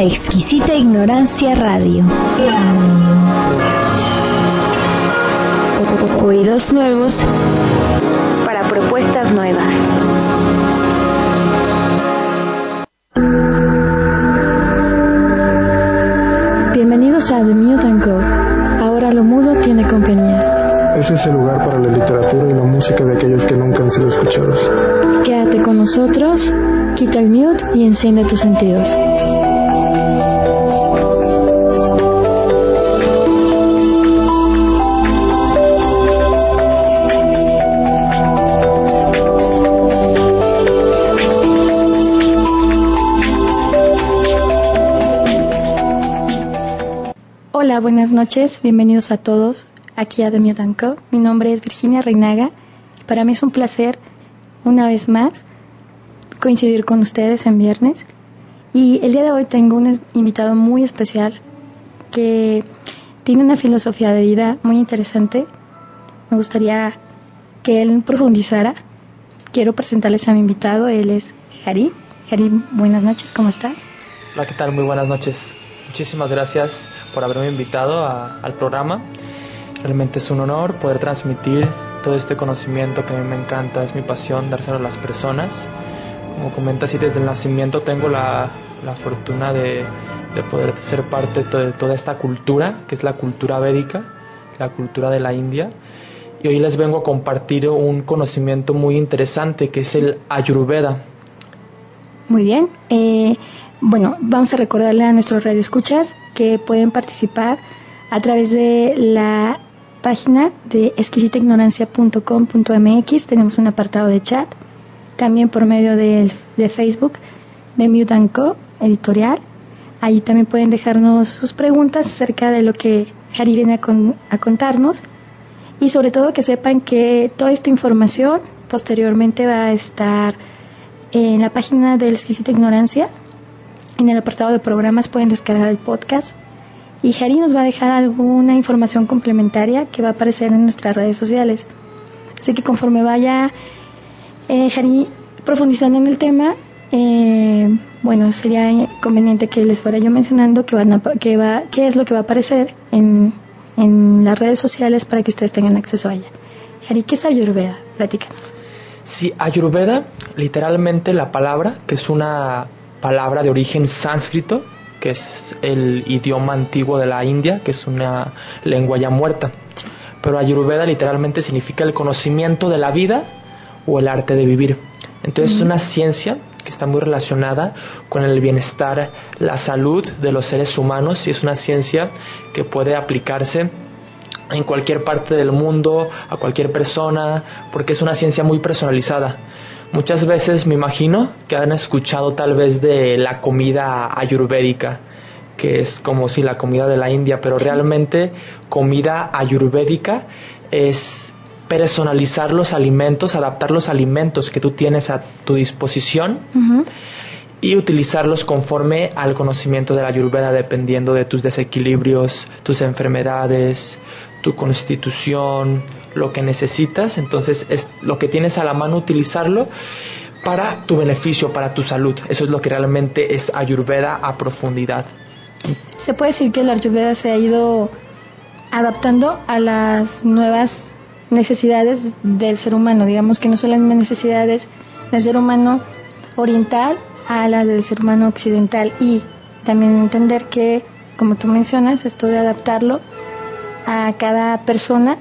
La exquisita ignorancia radio. Oídos nuevos para propuestas nuevas. Bienvenidos a The Mute and Go. Ahora lo mudo tiene compañía. Ese es el lugar para la literatura y la música de aquellos que nunca han sido escuchados. Quédate con nosotros, quita el mute y enciende tus sentidos. Buenas noches, bienvenidos a todos aquí a The Mute and Co. Mi nombre es Virginia Reinaga y para mí es un placer una vez más coincidir con ustedes en viernes. Y el día de hoy tengo un invitado muy especial que tiene una filosofía de vida muy interesante. Me gustaría que él profundizara. Quiero presentarles a mi invitado. Él es Jari. Jari, buenas noches, ¿cómo estás? Hola, ¿qué tal? Muy buenas noches. Muchísimas gracias por haberme invitado al programa. Realmente es un honor poder transmitir todo este conocimiento que a mí me encanta, es mi pasión dárselo a las personas. Como comentas, y desde el nacimiento tengo la, la fortuna de, de, poder ser parte de toda esta cultura, que es la cultura védica, la cultura de la India. Y hoy les vengo a compartir un conocimiento muy interesante, que es el Ayurveda. Muy bien. Eh, bueno, vamos a recordarle a nuestros radioescuchas que pueden participar a través de la página de exquisitaignorancia.com.mx. Tenemos un apartado de chat. También por medio de, Facebook de Mute Co. Editorial. Ahí también pueden dejarnos sus preguntas acerca de lo que Harry viene a, con, a contarnos. Y sobre todo que sepan que toda esta información posteriormente va a estar en la página de Exquisita Ignorancia en el apartado de programas pueden descargar el podcast y Jari nos va a dejar alguna información complementaria que va a aparecer en nuestras redes sociales. Así que conforme vaya eh, Jari profundizando en el tema, eh, bueno, sería conveniente que les fuera yo mencionando que van a, que va, qué es lo que va a aparecer en, en las redes sociales para que ustedes tengan acceso a ella. Jari, ¿qué es Ayurveda? Platícanos. Sí, Ayurveda, literalmente la palabra, que es una palabra de origen sánscrito, que es el idioma antiguo de la India, que es una lengua ya muerta. Pero Ayurveda literalmente significa el conocimiento de la vida o el arte de vivir. Entonces es una ciencia que está muy relacionada con el bienestar, la salud de los seres humanos y es una ciencia que puede aplicarse en cualquier parte del mundo, a cualquier persona, porque es una ciencia muy personalizada. Muchas veces me imagino que han escuchado tal vez de la comida ayurvédica, que es como si la comida de la India, pero realmente comida ayurvédica es personalizar los alimentos, adaptar los alimentos que tú tienes a tu disposición y utilizarlos conforme al conocimiento de la ayurveda dependiendo de tus desequilibrios, tus enfermedades, tu constitución, lo que necesitas, entonces es lo que tienes a la mano utilizarlo para tu beneficio, para tu salud. Eso es lo que realmente es Ayurveda a profundidad. Se puede decir que la Ayurveda se ha ido adaptando a las nuevas necesidades del ser humano, digamos que no son las necesidades del ser humano oriental a las del ser humano occidental y también entender que, como tú mencionas, esto de adaptarlo a cada persona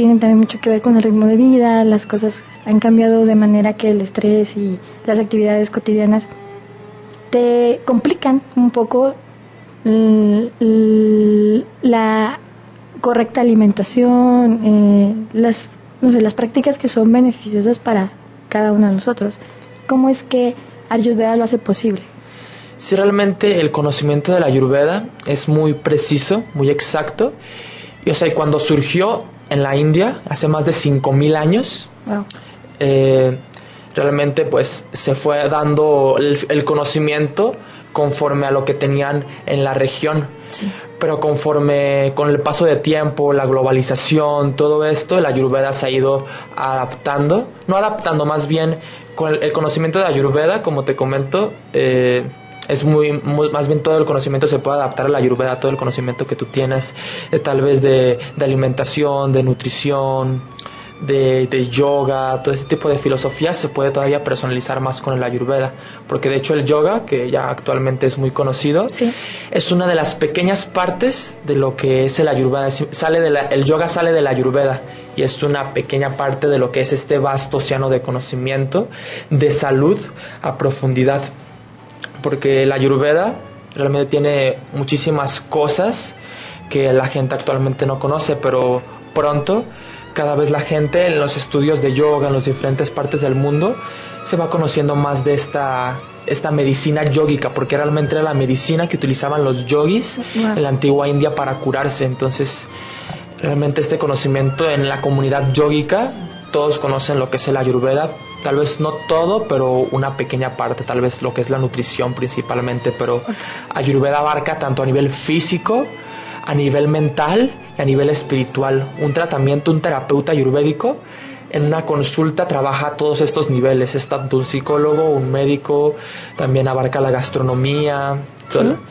tiene también mucho que ver con el ritmo de vida, las cosas han cambiado de manera que el estrés y las actividades cotidianas te complican un poco la correcta alimentación, eh, las, no sé, las prácticas que son beneficiosas para cada uno de nosotros. ¿Cómo es que Ayurveda lo hace posible? Si realmente el conocimiento de la Ayurveda es muy preciso, muy exacto, y o sea, cuando surgió en la India hace más de 5.000 años, eh, realmente pues se fue dando el, conocimiento conforme a lo que tenían en la región. Pero conforme con el paso de tiempo, la globalización, todo esto, la Ayurveda se ha ido adaptando, no adaptando, más bien con el, el conocimiento de Ayurveda, como te comento, eh, es muy, muy- más bien todo el conocimiento se puede adaptar a la ayurveda, todo el conocimiento que tú tienes, eh, tal vez de, de alimentación, de nutrición, de, de yoga, todo ese tipo de filosofías se puede todavía personalizar más con el ayurveda, porque de hecho el yoga, que ya actualmente es muy conocido, Sí. es una de las pequeñas partes de lo que es el ayurveda. Es- Sale de la- el yoga sale de la ayurveda y es una pequeña parte de lo que es este vasto océano de conocimiento, de salud a profundidad. Porque la ayurveda realmente tiene muchísimas cosas que la gente actualmente no conoce, pero pronto cada vez la gente en los estudios de yoga en las diferentes partes del mundo se va conociendo más de esta esta medicina yógica, porque realmente era la medicina que utilizaban los yogis Wow. en la antigua India para curarse. Entonces, realmente este conocimiento en la comunidad yógica, todos conocen lo que es el ayurveda, tal vez no todo, pero una pequeña parte, tal vez lo que es la nutrición principalmente, pero ayurveda abarca tanto a nivel físico, a nivel mental y a nivel espiritual. Un tratamiento, un terapeuta ayurvédico en una consulta trabaja todos estos niveles, es tanto un psicólogo, un médico, también abarca la gastronomía,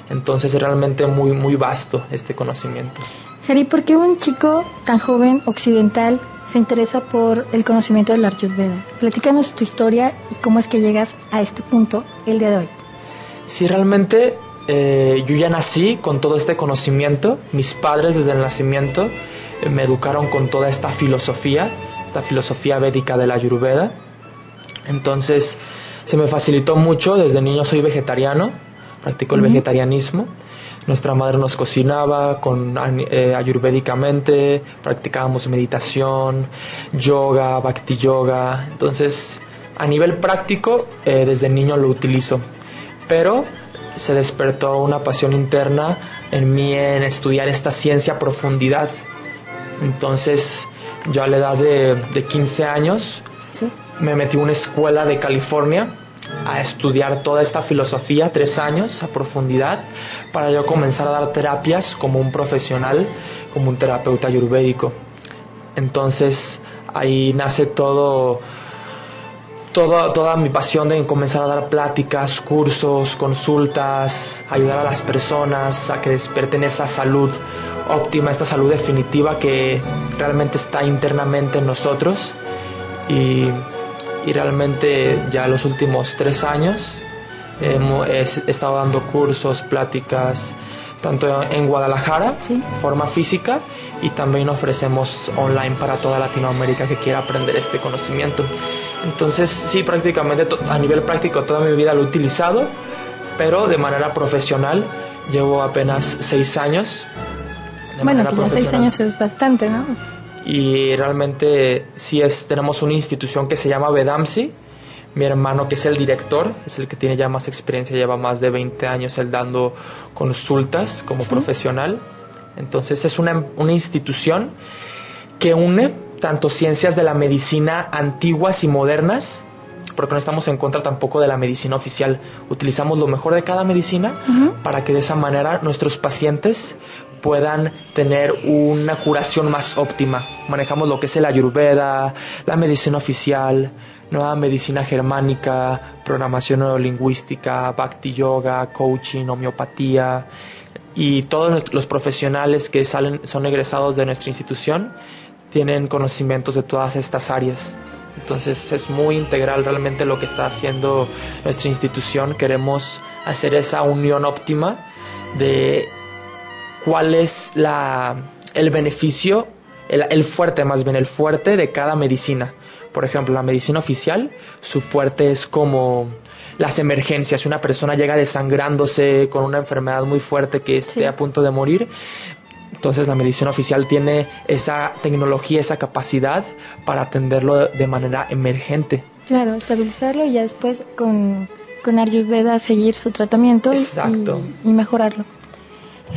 entonces es realmente muy muy vasto este conocimiento. Jari, ¿por qué un chico tan joven occidental se interesa por el conocimiento del Ayurveda? Platícanos tu historia y cómo es que llegas a este punto el día de hoy. Si realmente eh, yo ya nací con todo este conocimiento, mis padres desde el nacimiento eh, me educaron con toda esta filosofía, esta filosofía védica de la Ayurveda. Entonces se me facilitó mucho, desde niño soy vegetariano, practico el vegetarianismo. Nuestra madre nos cocinaba con eh, ayurvédicamente, practicábamos meditación, yoga, bhakti yoga. Entonces, a nivel práctico, eh, desde niño lo utilizo. Pero se despertó una pasión interna en mí en estudiar esta ciencia a profundidad. Entonces, yo a la edad de, de 15 años ¿Sí? me metí a una escuela de California a estudiar toda esta filosofía, tres años a profundidad, para yo comenzar a dar terapias como un profesional, como un terapeuta ayurvédico. Entonces ahí nace todo, todo, toda mi pasión de comenzar a dar pláticas, cursos, consultas, ayudar a las personas a que despierten esa salud óptima, esta salud definitiva que realmente está internamente en nosotros. Y, y realmente ya los últimos tres años he, estado dando cursos, pláticas, tanto en Guadalajara, Sí. forma física, y también ofrecemos online para toda Latinoamérica que quiera aprender este conocimiento. Entonces, sí, prácticamente a nivel práctico toda mi vida lo he utilizado, pero de manera profesional llevo apenas seis años. de Bueno, que ya seis años es bastante, ¿no? Y realmente sí es tenemos una institución que se llama Vedamsi. Mi hermano que es el director es el que tiene ya más experiencia lleva más de 20 años él dando consultas como Sí. profesional. Entonces es una, una institución que une tanto ciencias de la medicina antiguas y modernas porque no estamos en contra tampoco de la medicina oficial. Utilizamos lo mejor de cada medicina para que de esa manera nuestros pacientes puedan tener una curación más óptima. Manejamos lo que es el ayurveda, la medicina oficial, nueva medicina germánica, programación neurolingüística, bhakti yoga, coaching, homeopatía y todos los profesionales que salen son egresados de nuestra institución tienen conocimientos de todas estas áreas. Entonces es muy integral realmente lo que está haciendo nuestra institución. Queremos hacer esa unión óptima de cuál es la, el beneficio, el, el fuerte más bien, el fuerte de cada medicina. Por ejemplo, la medicina oficial, su fuerte es como las emergencias. Una persona llega desangrándose con una enfermedad muy fuerte que esté Sí. a punto de morir. Entonces la medicina oficial tiene esa tecnología, esa capacidad para atenderlo de manera emergente. Claro, estabilizarlo y ya después con, con Ayurveda seguir su tratamiento y- Exacto. y, y mejorarlo.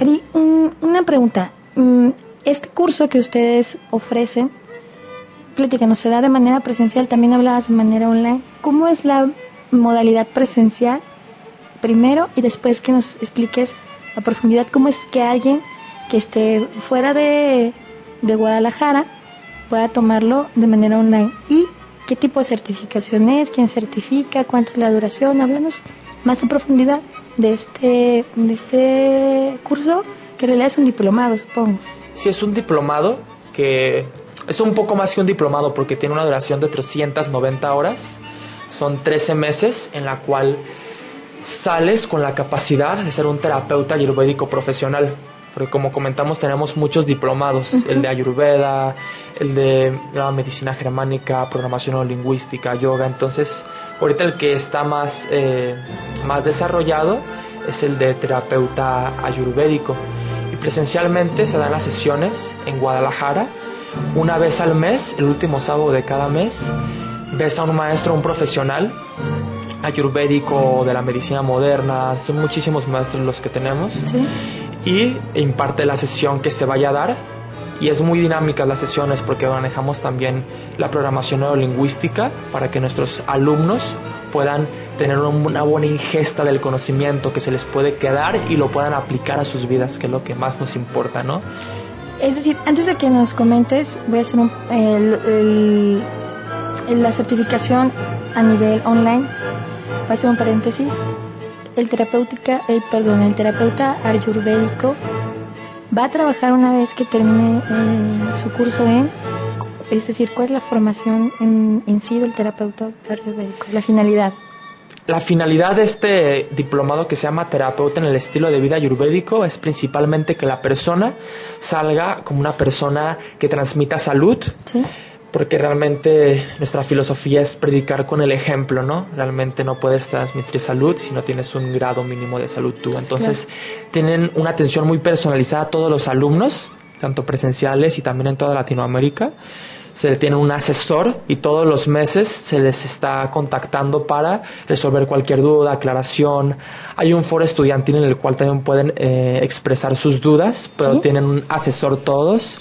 Ari, un- una pregunta. Mm, Este curso que ustedes ofrecen, platícanos, ¿se da de manera presencial? También hablabas de manera online. ¿Cómo es la modalidad presencial primero y después que nos expliques a profundidad cómo es que alguien que esté fuera de, de Guadalajara pueda tomarlo de manera online y ¿Qué tipo de certificación es? ¿Quién certifica? ¿Cuánto es la duración? Háblanos más en profundidad de este, de este curso, que en realidad es un diplomado, supongo. Sí, es un diplomado que es un poco más que un diplomado porque tiene una duración de 390 horas. Son 13 meses en la cual sales con la capacidad de ser un terapeuta ayurvédico profesional. Porque como comentamos tenemos muchos diplomados, el de Ayurveda, el de la medicina germánica, programación lingüística, yoga. Entonces, ahorita el que está más, eh, más desarrollado es el de terapeuta ayurvédico. Y presencialmente se dan las sesiones en Guadalajara una vez al mes, el último sábado de cada mes. Ves a un maestro, un profesional ayurvédico de la medicina moderna, son muchísimos maestros los que tenemos. Sí. Y imparte la sesión que se vaya a dar y es muy dinámica las sesiones porque manejamos también la programación neurolingüística para que nuestros alumnos puedan tener una buena ingesta del conocimiento que se les puede quedar y lo puedan aplicar a sus vidas, que es lo que más nos importa, ¿no? Es decir, antes de que nos comentes, voy a hacer un, la certificación a nivel online. Voy a hacer un paréntesis. El terapéutica, el perdón, el terapeuta ayurvédico va a trabajar una vez que termine eh, su curso en, es decir, cuál es la formación en, en sí del terapeuta ayurvédico, la finalidad. La finalidad de este diplomado que se llama terapeuta en el estilo de vida ayurvédico es principalmente que la persona salga como una persona que transmita salud. ¿Sí? Porque realmente nuestra filosofía es predicar con el ejemplo, ¿no? Realmente no puedes transmitir salud si no tienes un grado mínimo de salud tú. Entonces, tienen una atención muy personalizada a todos los alumnos, tanto presenciales y también en toda Latinoamérica se le tiene un asesor y todos los meses se les está contactando para resolver cualquier duda, aclaración. Hay un foro estudiantil en el cual también pueden eh, expresar sus dudas, pero ¿Sí? tienen un asesor todos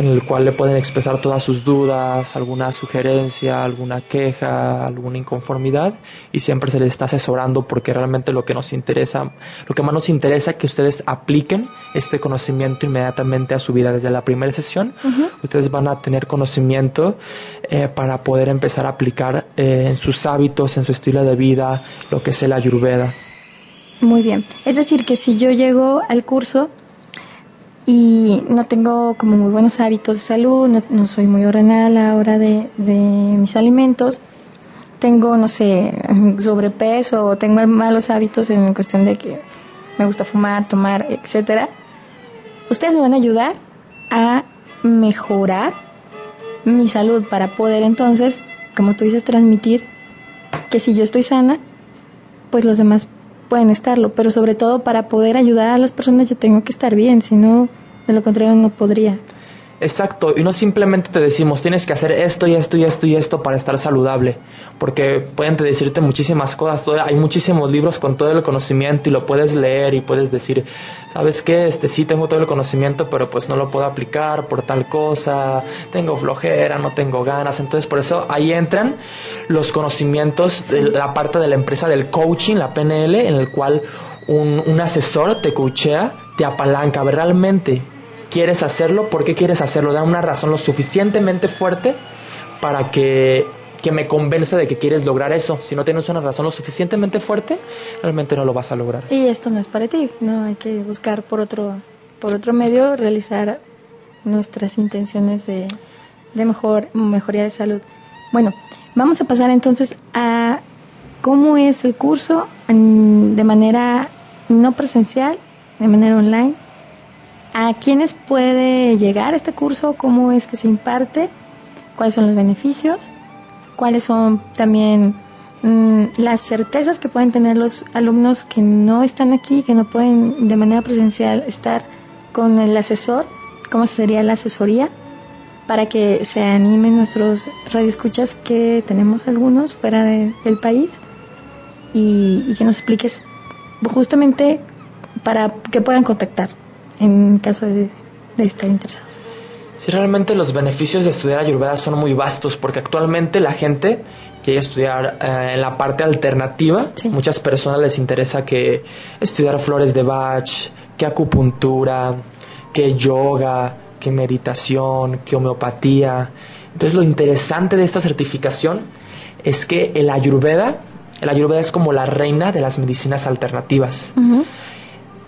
en el cual le pueden expresar todas sus dudas, alguna sugerencia, alguna queja, alguna inconformidad y siempre se les está asesorando porque realmente lo que nos interesa, lo que más nos interesa es que ustedes apliquen este conocimiento inmediatamente a su vida desde la primera sesión. Ustedes van a tener conocimiento eh, para poder empezar a aplicar eh, en sus hábitos, en su estilo de vida, lo que es el ayurveda. Muy bien. Es decir, que si yo llego al curso y no tengo como muy buenos hábitos de salud, no, soy muy ordenada a la hora de, de mis alimentos, tengo, no sé, sobrepeso o tengo malos hábitos en cuestión de que me gusta fumar, tomar, etcétera, ustedes me van a ayudar a mejorar mi salud para poder entonces, como tú dices, transmitir que si yo estoy sana, pues los demás pueden estarlo, pero sobre todo para poder ayudar a las personas yo tengo que estar bien, si no, de lo contrario no podría. Exacto, y no simplemente te decimos tienes que hacer esto y esto y esto y esto para estar saludable, porque pueden te decirte muchísimas cosas, todo- hay muchísimos libros con todo el conocimiento y lo puedes leer y puedes decir, ¿sabes qué? Este sí tengo todo el conocimiento, pero pues no lo puedo aplicar por tal cosa, tengo flojera, no tengo ganas, entonces por eso ahí entran los conocimientos de la parte de la empresa del coaching, la PNL, en el cual un, un asesor te coachea, te apalanca, realmente quieres hacerlo, por qué quieres hacerlo, da una razón lo suficientemente fuerte para que, que me convenza de que quieres lograr eso. Si no tienes una razón lo suficientemente fuerte, realmente no lo vas a lograr. Y esto no es para ti, no hay que buscar por otro, por otro medio realizar nuestras intenciones de, de mejor, mejoría de salud. Bueno, vamos a pasar entonces a cómo es el curso de manera no presencial, de manera online. ¿A quiénes puede llegar este curso? ¿Cómo es que se imparte? ¿Cuáles son los beneficios? ¿Cuáles son también mm, las certezas que pueden tener los alumnos que no están aquí, que no pueden de manera presencial estar con el asesor? ¿Cómo sería la asesoría? Para que se animen nuestros radioescuchas, que tenemos algunos fuera de- del país, y que nos expliques justamente para que puedan contactar en caso de, de estar interesados. Si realmente los beneficios de estudiar Ayurveda son muy vastos, porque actualmente la gente quiere estudiar eh, en la parte alternativa. Sí. Muchas personas les interesa que estudiar flores de Bach, que acupuntura, que yoga, que meditación, que homeopatía. Entonces lo interesante de esta certificación es que el ayurveda, el ayurveda es como la reina de las medicinas alternativas.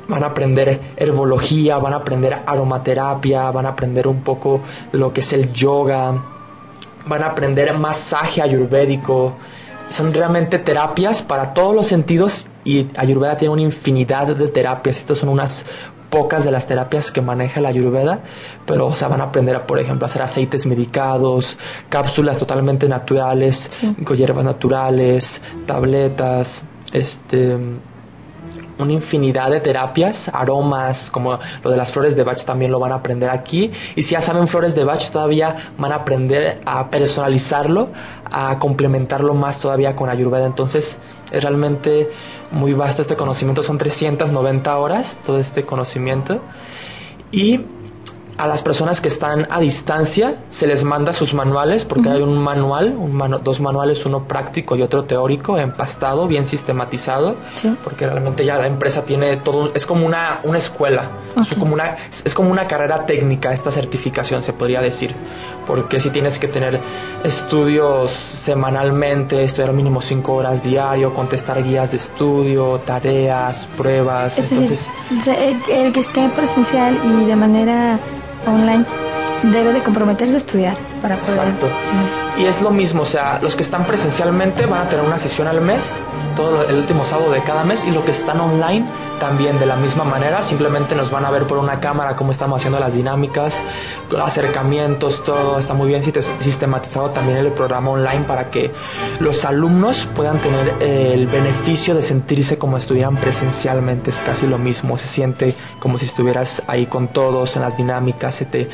Van a aprender herbología, van a aprender aromaterapia, van a aprender un poco de lo que es el yoga, van a aprender masaje ayurvédico. Son realmente terapias para todos los sentidos y Ayurveda tiene una infinidad de terapias. Estas son unas pocas de las terapias que maneja la Ayurveda, pero o sea, van a aprender, a, por ejemplo, a hacer aceites medicados, cápsulas totalmente naturales, con hierbas naturales, tabletas, este una infinidad de terapias, aromas, como lo de las flores de Bach también lo van a aprender aquí. Y si ya saben flores de Bach, todavía van a aprender a personalizarlo, a complementarlo más todavía con Ayurveda. Entonces, es realmente muy vasto este conocimiento, son 390 horas todo este conocimiento. Y a las personas que están a distancia se les manda sus manuales porque hay un manual, dos manuales, uno práctico y otro teórico, empastado, bien sistematizado, porque realmente ya la empresa tiene todo, es como una, una escuela, es, como una, es como una carrera técnica esta certificación, se podría decir, porque si tienes que tener estudios semanalmente, estudiar mínimo cinco horas diario, contestar guías de estudio, tareas, pruebas, entonces... el que esté presencial y de manera online debe de comprometerse a estudiar para poder. Exacto. Y es lo mismo, o sea, los que están presencialmente van a tener una sesión al mes, todo el último sábado de cada mes, y los que están online también de la misma manera, simplemente nos van a ver por una cámara cómo estamos haciendo las dinámicas, acercamientos, todo está muy bien sistematizado también el programa online para que los alumnos puedan tener eh, el beneficio de sentirse como estuvieran presencialmente, es casi lo mismo, se siente como si estuvieras ahí con todos en las dinámicas, se, te,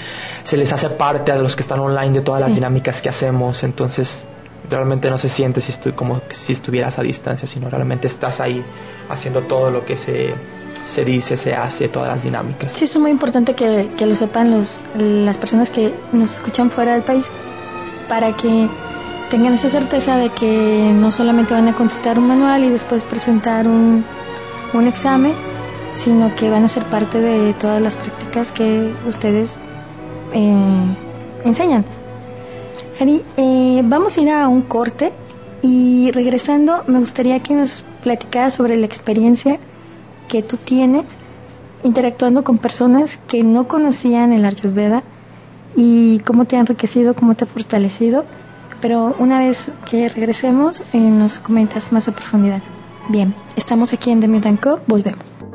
se les hace parte a los que están online de todas las dinámicas que hacemos, entonces realmente no se siente si estoy como si estuvieras a distancia, sino realmente estás ahí haciendo todo lo que se, se dice, se hace, todas las dinámicas. Sí, es muy importante que, que lo sepan los, las personas que nos escuchan fuera del país para que tengan esa certeza de que no solamente van a contestar un manual y después presentar un, un examen, sino que van a ser parte de todas las prácticas que ustedes eh, enseñan. Ari, eh, vamos a ir a un corte y regresando me gustaría que nos platicaras sobre la experiencia que tú tienes interactuando con personas que no conocían el Ayurveda y cómo te ha enriquecido, cómo te ha fortalecido. Pero una vez que regresemos, eh, nos comentas más a profundidad. Bien, estamos aquí en The Co. Volvemos.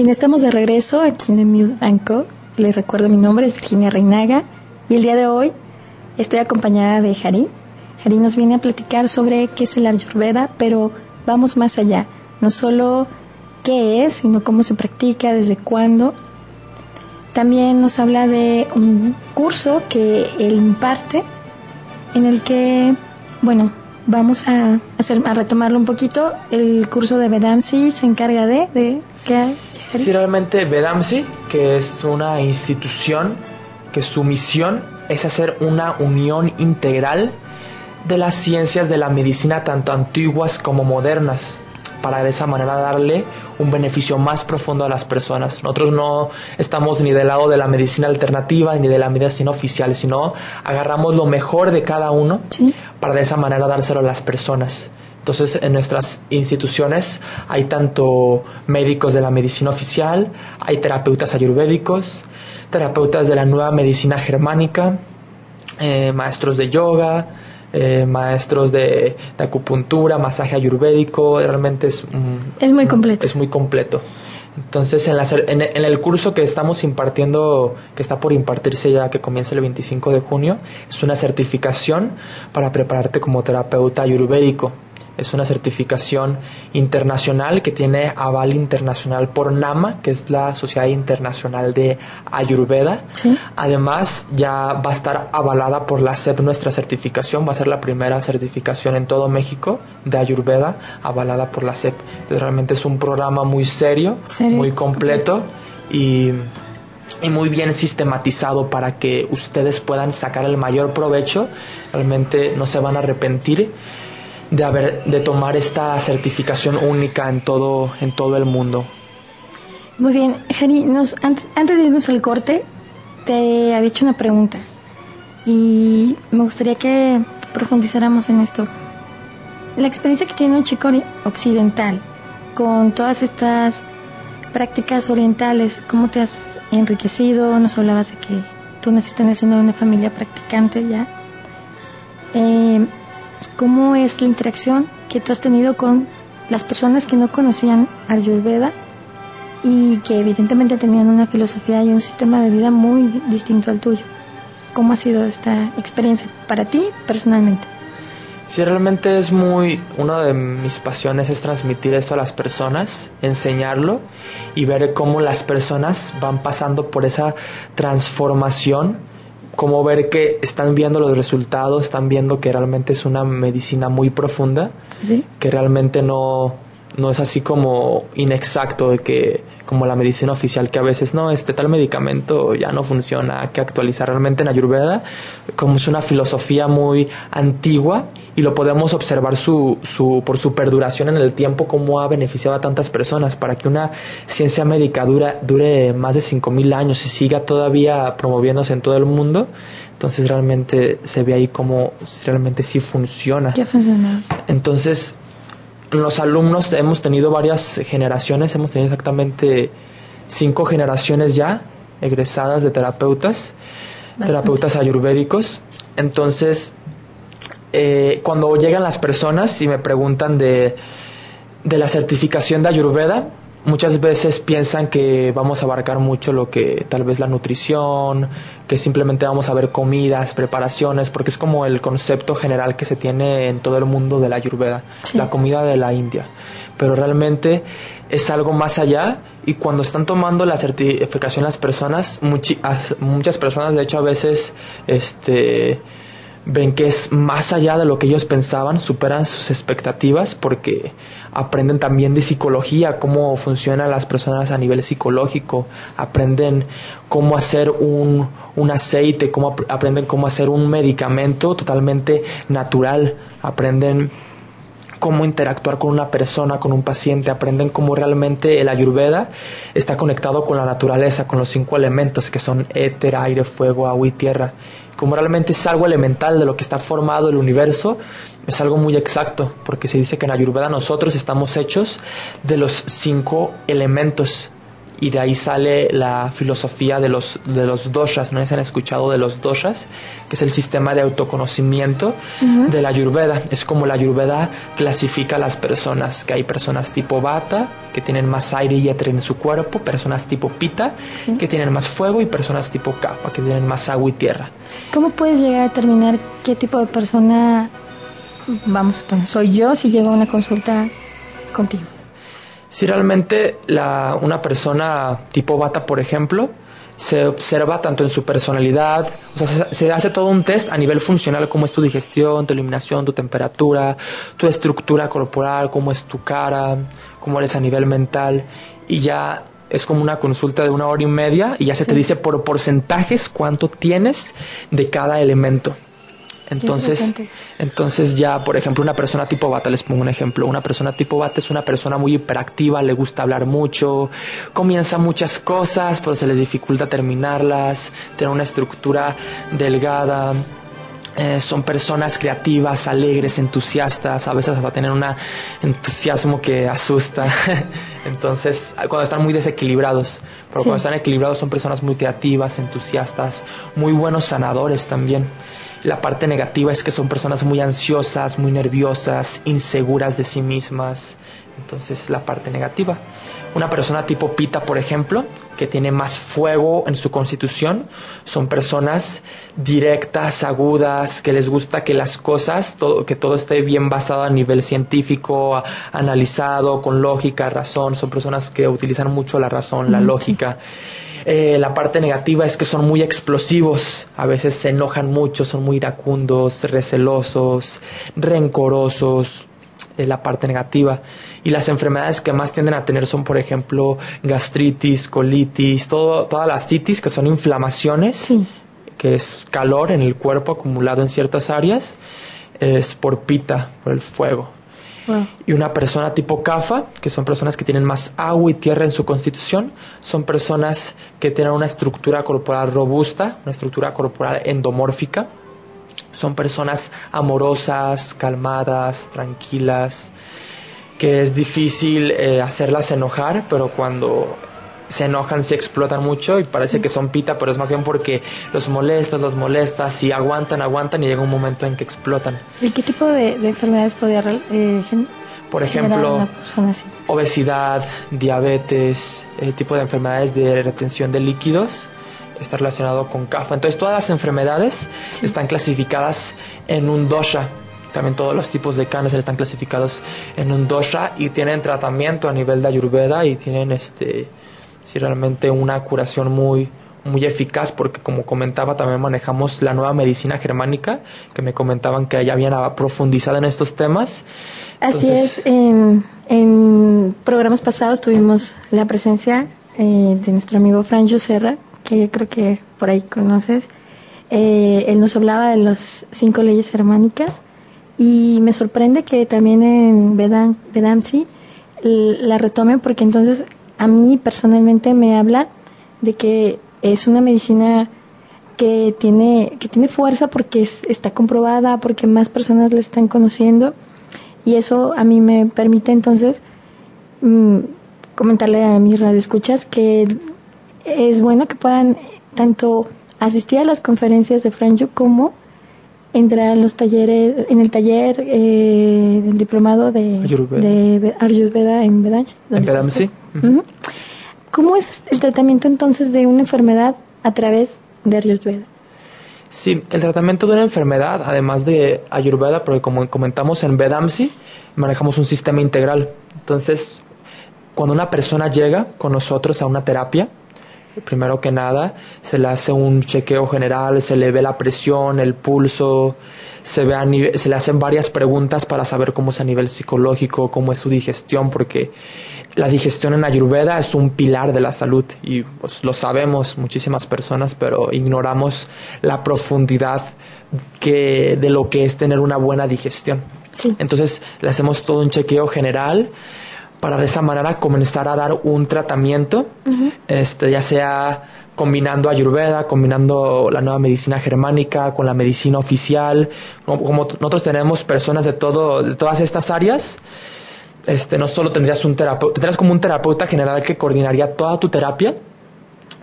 Bien, estamos de regreso aquí en Mute Co. Les recuerdo mi nombre es Virginia Reinaga y el día de hoy estoy acompañada de Jari. Jari nos viene a platicar sobre qué es el Ayurveda, pero vamos más allá. No solo qué es, sino cómo se practica, desde cuándo. También nos habla de un curso que él imparte, en el que, bueno, vamos a, hacer, a retomarlo un poquito. El curso de Vedamsi se encarga de, de ¿qué Sí, realmente Vedamsi, que es una institución que su misión es hacer una unión integral de las ciencias de la medicina tanto antiguas como modernas para de esa manera darle un beneficio más profundo a las personas. Nosotros no estamos ni del lado de la medicina alternativa ni de la medicina oficial, sino agarramos lo mejor de cada uno para de esa manera dárselo a las personas. Entonces, en nuestras instituciones hay tanto médicos de la medicina oficial, hay terapeutas ayurvédicos, terapeutas de la nueva medicina germánica, eh, maestros de yoga, eh, maestros de, acupuntura, masaje ayurvédico, realmente es, es muy completo. Es muy completo. Entonces, en, en, el curso que estamos impartiendo, que está por impartirse ya, que comienza el 25 de junio, es una certificación para prepararte como terapeuta ayurvédico es una certificación internacional que tiene aval internacional por NAMA, que es la Sociedad Internacional de Ayurveda. Además, ya va a estar avalada por la SEP nuestra certificación, va a ser la primera certificación en todo México de Ayurveda avalada por la SEP. Entonces, realmente es un programa muy serio, muy completo y y muy bien sistematizado para que ustedes puedan sacar el mayor provecho. Realmente no se van a arrepentir de haber de tomar esta certificación única en todo en todo el mundo. Muy bien, Jari, nos, antes de irnos al corte, te había hecho una pregunta y me gustaría que profundizáramos en esto. La experiencia que tiene un chico occidental con todas estas prácticas orientales, ¿cómo te has enriquecido? Nos hablabas de que tú naciste en el seno de una familia practicante ya. Eh, cómo es la interacción que tú has tenido con las personas que no conocían Ayurveda y que evidentemente tenían una filosofía y un sistema de vida muy distinto al tuyo. ¿Cómo ha sido esta experiencia para ti personalmente? Sí, realmente es muy, una de mis pasiones es transmitir esto a las personas, enseñarlo y ver cómo las personas van pasando por esa transformación como ver que están viendo los resultados, están viendo que realmente es una medicina muy profunda, que realmente no, no es así como inexacto de que como la medicina oficial que a veces no, este tal medicamento ya no funciona, hay que actualizar realmente en Ayurveda, como es una filosofía muy antigua y lo podemos observar su, su, por su perduración en el tiempo, cómo ha beneficiado a tantas personas para que una ciencia médica dura, dure más de 5.000 años y siga todavía promoviéndose en todo el mundo. Entonces realmente se ve ahí cómo realmente sí funciona. ¿Qué funciona? Entonces los alumnos hemos tenido varias generaciones, hemos tenido exactamente cinco generaciones ya egresadas de terapeutas, terapeutas ayurvédicos. Entonces, eh, cuando llegan las personas y me preguntan de, de la certificación de Ayurveda, muchas veces piensan que vamos a abarcar mucho lo que tal vez la nutrición, que simplemente vamos a ver comidas, preparaciones, porque es como el concepto general que se tiene en todo el mundo de la ayurveda, la comida de la India. Pero realmente es algo más allá y cuando están tomando la certificación las personas, muchas personas de hecho a veces este ven que es más allá de lo que ellos pensaban, superan sus expectativas porque aprenden también de psicología, cómo funcionan las personas a nivel psicológico, aprenden cómo hacer un, un aceite, cómo aprenden cómo hacer un medicamento totalmente natural, aprenden cómo interactuar con una persona, con un paciente, aprenden cómo realmente el ayurveda está conectado con la naturaleza, con los cinco elementos que son éter, aire, fuego, agua y tierra como realmente es algo elemental de lo que está formado el universo, es algo muy exacto, porque se dice que en Ayurveda nosotros estamos hechos de los cinco elementos y de ahí sale la filosofía de los, de los doshas, ¿no? ¿Se han escuchado de los doshas? Que es el sistema de autoconocimiento de la ayurveda. Es como la ayurveda clasifica a las personas, que hay personas tipo bata, que tienen más aire y éter en su cuerpo, personas tipo pita, que tienen más fuego, y personas tipo kapha, que tienen más agua y tierra. ¿Cómo puedes llegar a determinar qué tipo de persona, vamos, soy yo si llego a una consulta contigo? Si realmente la, una persona tipo bata, por ejemplo, se observa tanto en su personalidad, o sea, se, hace todo un test a nivel funcional, cómo es tu digestión, tu eliminación, tu temperatura, tu estructura corporal, cómo es tu cara, cómo eres a nivel mental, y ya es como una consulta de una hora y media y ya se te dice por porcentajes cuánto tienes de cada elemento. Entonces, entonces ya, por ejemplo, una persona tipo bata, les pongo un ejemplo, una persona tipo bata es una persona muy hiperactiva, le gusta hablar mucho, comienza muchas cosas, pero se les dificulta terminarlas, tiene una estructura delgada, eh, son personas creativas, alegres, entusiastas, a veces va a tener un entusiasmo que asusta. Entonces, cuando están muy desequilibrados, pero cuando están equilibrados son personas muy creativas, entusiastas, muy buenos sanadores también. La parte negativa es que son personas muy ansiosas, muy nerviosas, inseguras de sí mismas. Entonces la parte negativa. Una persona tipo Pita, por ejemplo, que tiene más fuego en su constitución, son personas directas, agudas, que les gusta que las cosas, todo, que todo esté bien basado a nivel científico, analizado, con lógica, razón. Son personas que utilizan mucho la razón, la lógica. Eh, la parte negativa es que son muy explosivos, a veces se enojan mucho, son muy iracundos, recelosos, rencorosos, es la parte negativa. Y las enfermedades que más tienden a tener son, por ejemplo, gastritis, colitis, todo, todas las citis, que son inflamaciones, que es calor en el cuerpo acumulado en ciertas áreas, es por pita, por el fuego. Y una persona tipo CAFA, que son personas que tienen más agua y tierra en su constitución, son personas que tienen una estructura corporal robusta, una estructura corporal endomórfica. Son personas amorosas, calmadas, tranquilas, que es difícil eh, hacerlas enojar, pero cuando se enojan, se explotan mucho y parece que son pita, pero es más bien porque los molestas, los molestas, y aguantan, aguantan y llega un momento en que explotan. ¿Y qué tipo de, enfermedades podría eh, por ejemplo, obesidad, diabetes, eh, tipo de enfermedades de retención de líquidos, está relacionado con CAFA. Entonces, todas las enfermedades están clasificadas en un dosha. También todos los tipos de cáncer están clasificados en un dosha y tienen tratamiento a nivel de ayurveda y tienen este si realmente una curación muy muy eficaz porque como comentaba también manejamos la nueva medicina germánica que me comentaban que ya habían profundizado en estos temas. Así es, en, en, programas pasados tuvimos la presencia eh, de nuestro amigo Franjo Serra, que yo creo que por ahí conoces. Eh, él nos hablaba de las cinco leyes germánicas y me sorprende que también en Vedam, Vedamsi la retomen porque entonces a mí personalmente me habla de que es una medicina que tiene, que tiene fuerza porque está comprobada, porque más personas la están conociendo y eso a mí me permite entonces mm, comentarle a mis radioescuchas que es bueno que puedan tanto asistir a las conferencias de Franjo como entrar a los talleres, en el taller eh, del diplomado de Ayurveda, en Vedanta. En sí. ¿Cómo es el tratamiento entonces de una enfermedad a través de Ayurveda? Sí, el tratamiento de una enfermedad, además de Ayurveda, porque como comentamos en Vedamsi, manejamos un sistema integral. Entonces, cuando una persona llega con nosotros a una terapia, primero que nada, se le hace un chequeo general, se le ve la presión, el pulso, se, ve se le hacen varias preguntas para saber cómo es a nivel psicológico, cómo es su digestión, porque la digestión en Ayurveda es un pilar de la salud y pues, lo sabemos muchísimas personas, pero ignoramos la profundidad que, de lo que es tener una buena digestión. Entonces le hacemos todo un chequeo general para de esa manera comenzar a dar un tratamiento, este, ya sea combinando ayurveda, combinando la nueva medicina germánica con la medicina oficial, como, nosotros tenemos personas de todo, de todas estas áreas, este, no solo tendrías un terapeuta, tendrías como un terapeuta general que coordinaría toda tu terapia,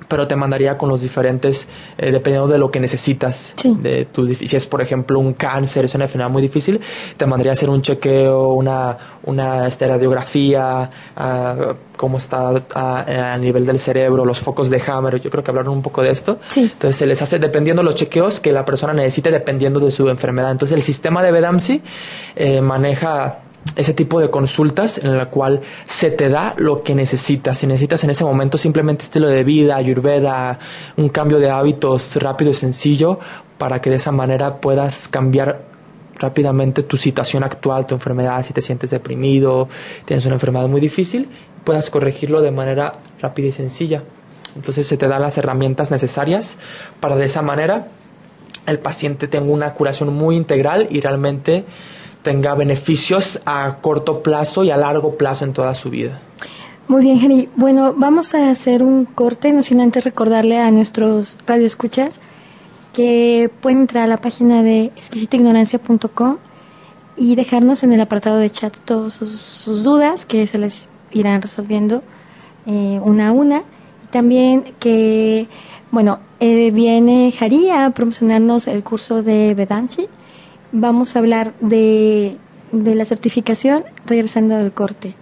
pero te mandaría con los diferentes, eh, dependiendo de lo que necesitas. Sí. De tu, si es, por ejemplo, un cáncer, es una enfermedad muy difícil, te mandaría a hacer un chequeo, una, una este, radiografía, ah, cómo está ah, a nivel del cerebro, los focos de Hammer. Yo creo que hablaron un poco de esto. Sí. Entonces se les hace dependiendo los chequeos que la persona necesite, dependiendo de su enfermedad. Entonces el sistema de Vedamsi eh, maneja ese tipo de consultas en la cual se te da lo que necesitas. Si necesitas en ese momento simplemente estilo de vida, ayurveda, un cambio de hábitos rápido y sencillo para que de esa manera puedas cambiar rápidamente tu situación actual, tu enfermedad, si te sientes deprimido, tienes una enfermedad muy difícil, puedas corregirlo de manera rápida y sencilla. Entonces se te dan las herramientas necesarias para de esa manera el paciente tenga una curación muy integral y realmente tenga beneficios a corto plazo y a largo plazo en toda su vida. Muy bien, Henry. Bueno, vamos a hacer un corte, no sin antes recordarle a nuestros radioescuchas que pueden entrar a la página de exquisitaignorancia.com y dejarnos en el apartado de chat todas sus, sus dudas que se les irán resolviendo eh, una a una. Y también que, bueno, eh, viene Jari a promocionarnos el curso de Vedanti vamos a hablar de, de la certificación regresando al corte.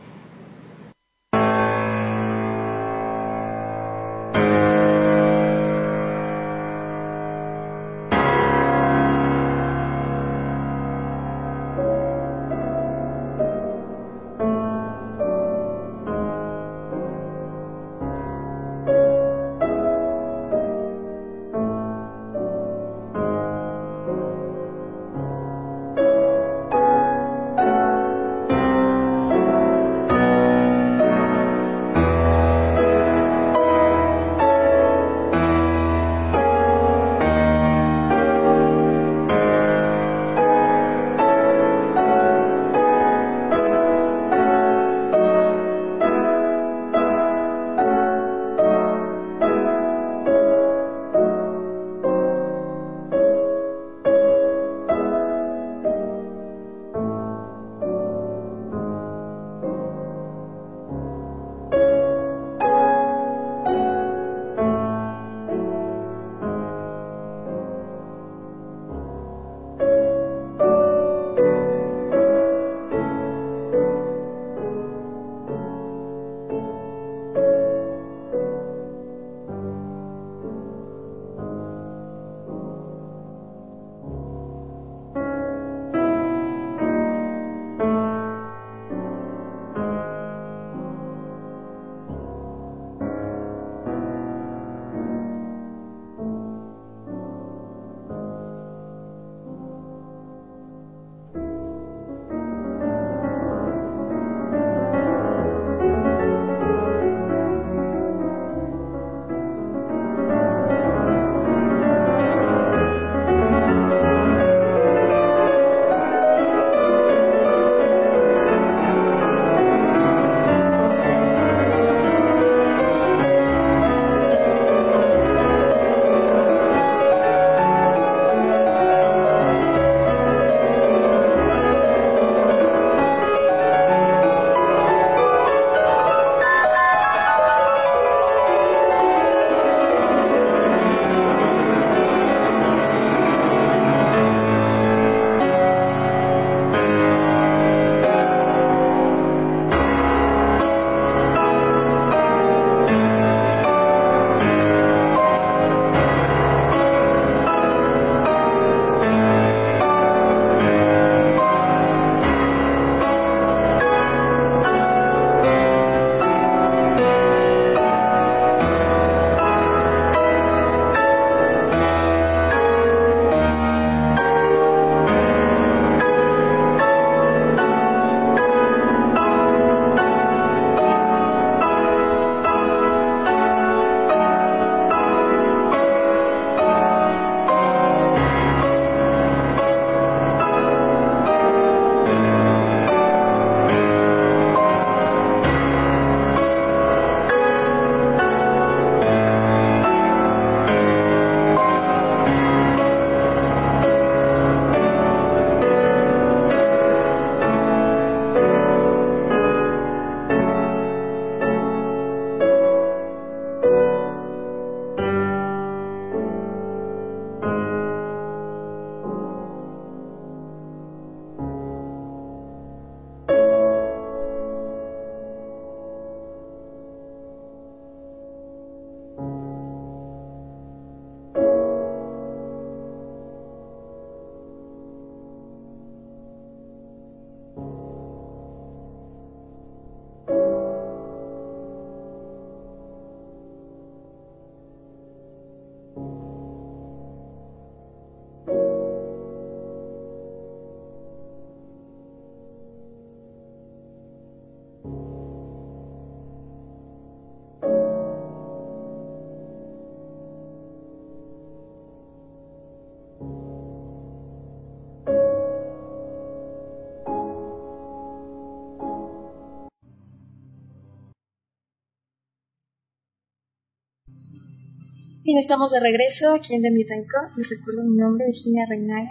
Bien, estamos de regreso aquí en Demitanco. Les recuerdo mi nombre, Virginia Reinaga.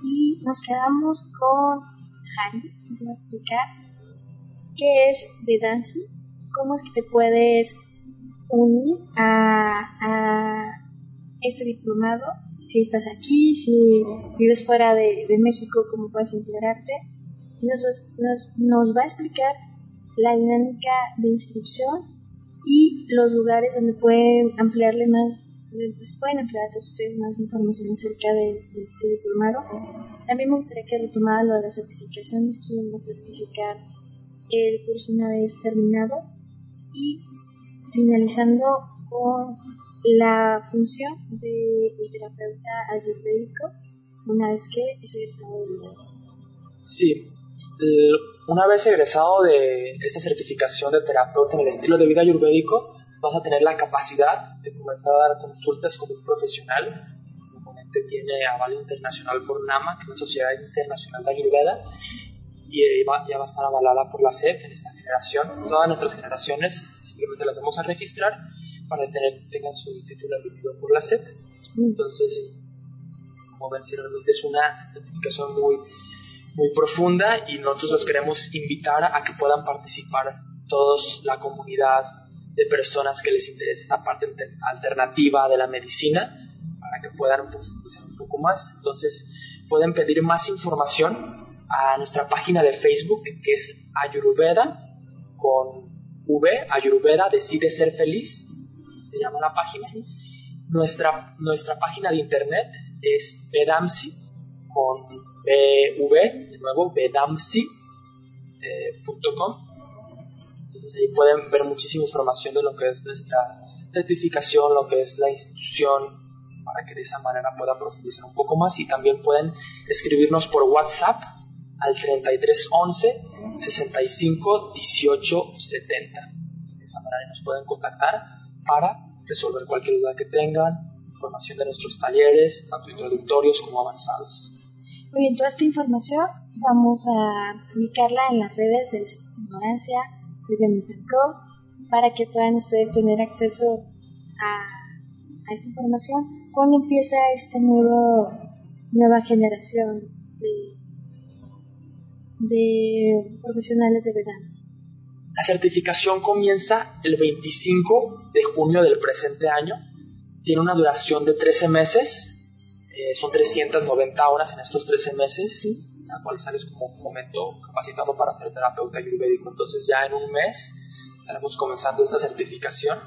Y nos quedamos con Harry. Nos va a explicar qué es Vedanti, cómo es que te puedes unir a, este diplomado. Si estás aquí, si vives fuera de, México, cómo puedes integrarte. Y nos va a explicar la dinámica de inscripción y los lugares donde pueden ampliarle más, pues pueden ampliar a todos ustedes más información acerca de, este diplomado. También me gustaría que retomara lo de las certificaciones, quién va a certificar el curso una vez terminado y finalizando con la función del terapeuta ayurvédico una vez que es egresado de vida. Sí, una vez egresado de esta certificación de terapeuta en el estilo de vida ayurvédico, vas a tener la capacidad de comenzar a dar consultas como un profesional. ponente tiene aval internacional por NAMA, que es la Sociedad Internacional de Ayurveda, y eh, ya va a estar avalada por la SEP en esta generación. Todas nuestras generaciones simplemente las vamos a registrar para que tengan su título emitido por la SEP. Entonces, como ven, realmente es una certificación muy muy profunda y nosotros los queremos invitar a que puedan participar todos la comunidad de personas que les interesa esta parte alternativa de la medicina para que puedan profundizar un poco más. Entonces pueden pedir más información a nuestra página de Facebook que es Ayurveda con V, Ayurveda Decide Ser Feliz, se llama la página. Nuestra, nuestra página de internet es Vedamsi con BV, de nuevo, bedamsi.com. Entonces ahí pueden ver muchísima información de lo que es nuestra certificación, lo que es la institución, para que de esa manera puedan profundizar un poco más y también pueden escribirnos por WhatsApp al 3311 65 18 70. De esa manera nos pueden contactar para resolver cualquier duda que tengan, información de nuestros talleres, tanto introductorios como avanzados. Muy bien, toda esta información vamos a publicarla en las redes de Ignorancia de Benitaco para que puedan ustedes tener acceso a, esta información cuando empieza esta nuevo, nueva generación de, profesionales de Vedanta. La certificación comienza el 25 de junio del presente año. Tiene una duración de 13 meses eh, son 390 horas en estos 13 meses, ¿sí? la cual sales como un momento capacitado para ser terapeuta ayurvédico. Entonces ya en un mes estaremos comenzando esta certificación